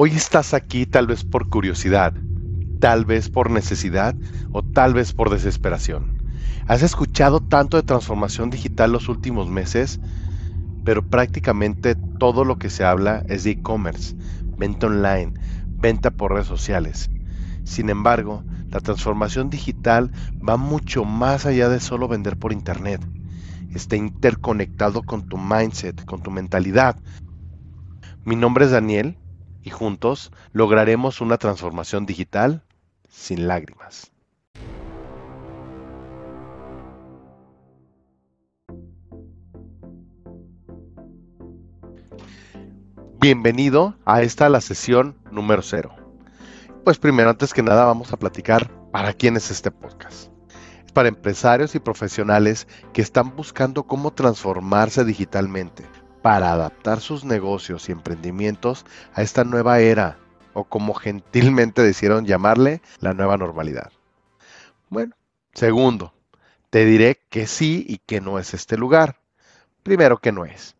Hoy estás aquí tal vez por curiosidad, tal vez por necesidad o tal vez por desesperación. Has escuchado tanto de transformación digital los últimos meses, pero prácticamente todo lo que se habla es de e-commerce, venta online, venta por redes sociales. Sin embargo, la transformación digital va mucho más allá de solo vender por internet. Está interconectado con tu mindset, con tu mentalidad. Mi nombre es Daniel y juntos lograremos una transformación digital sin lágrimas. Bienvenido a esta la sesión número cero. Pues primero, antes que nada, vamos a platicar para quién es este podcast. Es para empresarios y profesionales que están buscando cómo transformarse digitalmente para adaptar sus negocios y emprendimientos a esta nueva era, o como gentilmente decidieron llamarle, la nueva normalidad. Bueno, segundo, te diré que sí y que no es este lugar. Primero que no es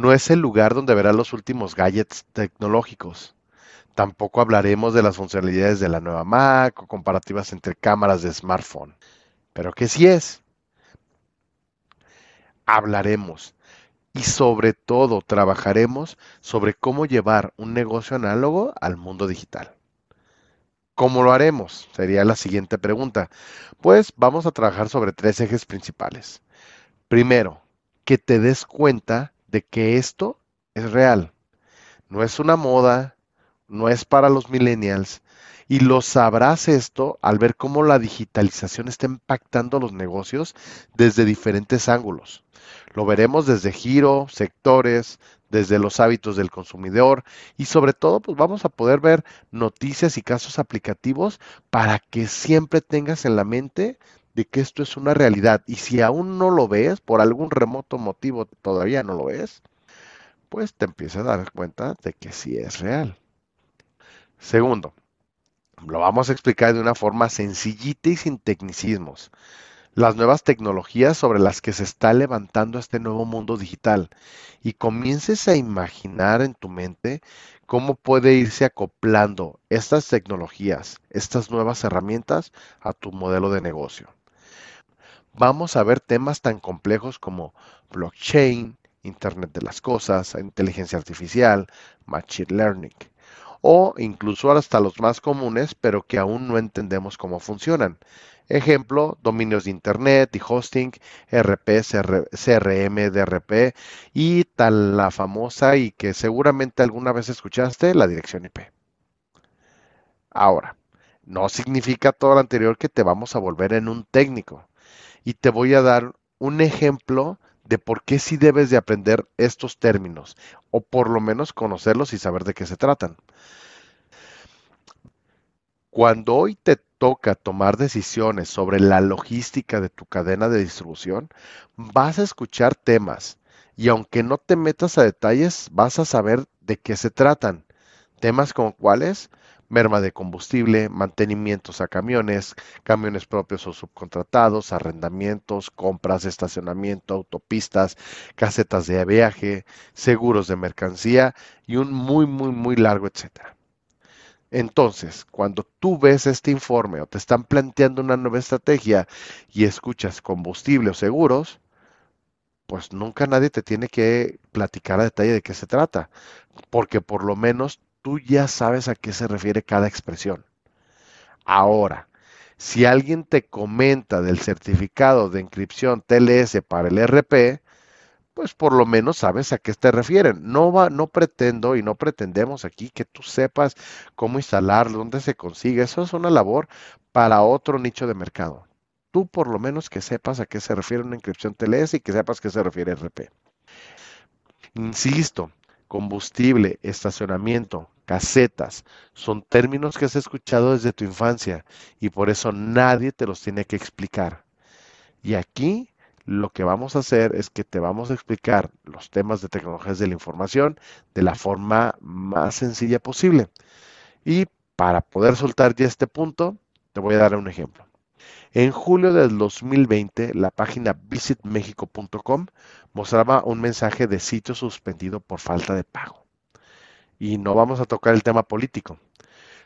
no es el lugar donde verás los últimos gadgets tecnológicos. Tampoco hablaremos de las funcionalidades de la nueva Mac o comparativas entre cámaras de smartphone. Pero ¿qué sí es? Hablaremos y sobre todo trabajaremos sobre cómo llevar un negocio análogo al mundo digital. ¿Cómo lo haremos? Sería la siguiente pregunta. Pues vamos a trabajar sobre tres ejes principales. Primero, que te des cuenta de que esto es real. No es una moda, no es para los millennials. Y lo sabrás esto al ver cómo la digitalización está impactando los negocios desde diferentes ángulos. Lo veremos desde giro, sectores, desde los hábitos del consumidor y sobre todo pues vamos a poder ver noticias y casos aplicativos para que siempre tengas en la mente de que esto es una realidad. Y si aún no lo ves, por algún remoto motivo todavía no lo ves, pues te empiezas a dar cuenta de que sí es real. Segundo, lo vamos a explicar de una forma sencillita y sin tecnicismos. Las nuevas tecnologías sobre las que se está levantando este nuevo mundo digital. Y comiences a imaginar en tu mente cómo puede irse acoplando estas tecnologías, estas nuevas herramientas a tu modelo de negocio. Vamos a ver temas tan complejos como blockchain, Internet de las Cosas, inteligencia artificial, machine learning, o incluso hasta los más comunes, pero que aún no entendemos cómo funcionan. Ejemplo, dominios de Internet y hosting, RP, CRM, DRP y tal la famosa y que seguramente alguna vez escuchaste, la dirección IP. Ahora, no significa todo lo anterior que te vamos a volver en un técnico y te voy a dar un ejemplo de por qué sí debes de aprender estos términos o por lo menos conocerlos y saber de qué se tratan. Cuando hoy te toca tomar decisiones sobre la logística de tu cadena de distribución, vas a escuchar temas y aunque no te metas a detalles, vas a saber de qué se tratan. Temas como cuáles, merma de combustible, mantenimientos a camiones, camiones propios o subcontratados, arrendamientos, compras, estacionamiento, autopistas, casetas de viaje, seguros de mercancía y un muy, muy, muy largo etcétera. Entonces, cuando tú ves este informe o te están planteando una nueva estrategia y escuchas combustible o seguros, pues nunca nadie te tiene que platicar a detalle de qué se trata, porque por lo menos tú ya sabes a qué se refiere cada expresión. Ahora, si alguien te comenta del certificado de inscripción TLS para el RP, pues por lo menos sabes a qué te refieren. No va, no pretendo y no pretendemos aquí que tú sepas cómo instalarlo, dónde se consigue. Eso es una labor para otro nicho de mercado. Tú por lo menos que sepas a qué se refiere una inscripción TLS y que sepas a qué se refiere RP. Insisto, combustible, estacionamiento, casetas, son términos que has escuchado desde tu infancia y por eso nadie te los tiene que explicar. Y aquí lo que vamos a hacer es que te vamos a explicar los temas de tecnologías de la información de la forma más sencilla posible. Y para poder soltar ya este punto, te voy a dar un ejemplo. En julio del 2020, la página visitmexico.com mostraba un mensaje de sitio suspendido por falta de pago. Y no vamos a tocar el tema político.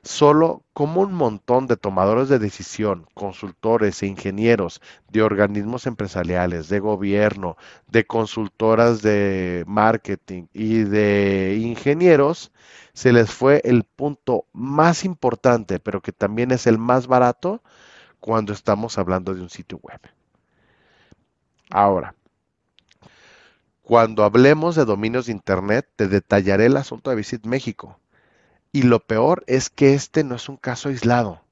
Solo como un montón de tomadores de decisión, consultores e ingenieros de organismos empresariales, de gobierno, de consultoras de marketing y de ingenieros, se les fue el punto más importante, pero que también es el más barato cuando estamos hablando de un sitio web. Ahora, cuando hablemos de dominios de Internet, te detallaré el asunto de Visit México. Y lo peor es que este no es un caso aislado.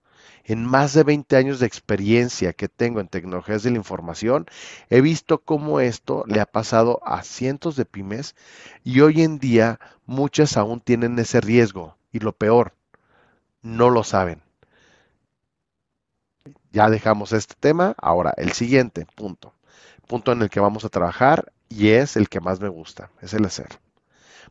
En más de 20 años de experiencia que tengo en tecnologías de la información, he visto cómo esto le ha pasado a cientos de pymes y hoy en día muchas aún tienen ese riesgo. Y lo peor, no lo saben. Ya dejamos este tema. Ahora, el siguiente punto. Punto en el que vamos a trabajar y es el que más me gusta, es el hacer.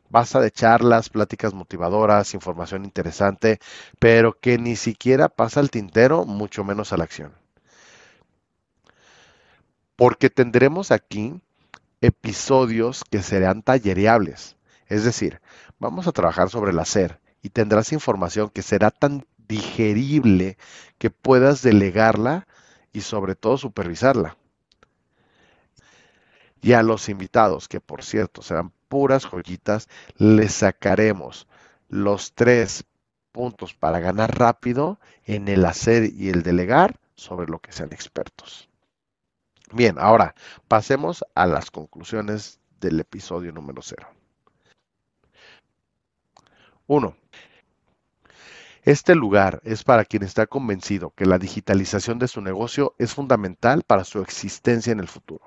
Basta de charlas, pláticas motivadoras, información interesante, pero que ni siquiera pasa al tintero, mucho menos a la acción. Porque tendremos aquí episodios que serán tallereables. Es decir, vamos a trabajar sobre el hacer y tendrás información que será tan digerible que puedas delegarla y sobre todo supervisarla. Y a los invitados, que por cierto serán puras joyitas, les sacaremos los tres puntos para ganar rápido en el hacer y el delegar sobre lo que sean expertos. Bien, ahora pasemos a las conclusiones del episodio número 0. 1. Este lugar es para quien está convencido que la digitalización de su negocio es fundamental para su existencia en el futuro.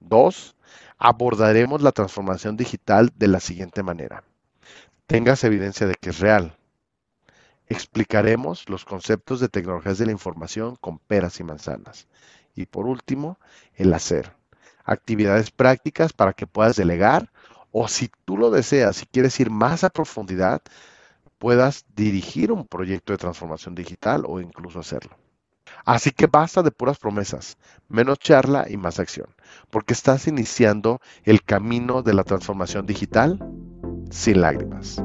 2 abordaremos la transformación digital de la siguiente manera. Tengas evidencia de que es real. Explicaremos los conceptos de tecnologías de la información con peras y manzanas. Y por último, el hacer. Actividades prácticas para que puedas delegar o si tú lo deseas, si quieres ir más a profundidad, puedas dirigir un proyecto de transformación digital o incluso hacerlo. Así que basta de puras promesas, menos charla y más acción, porque estás iniciando el camino de la transformación digital sin lágrimas.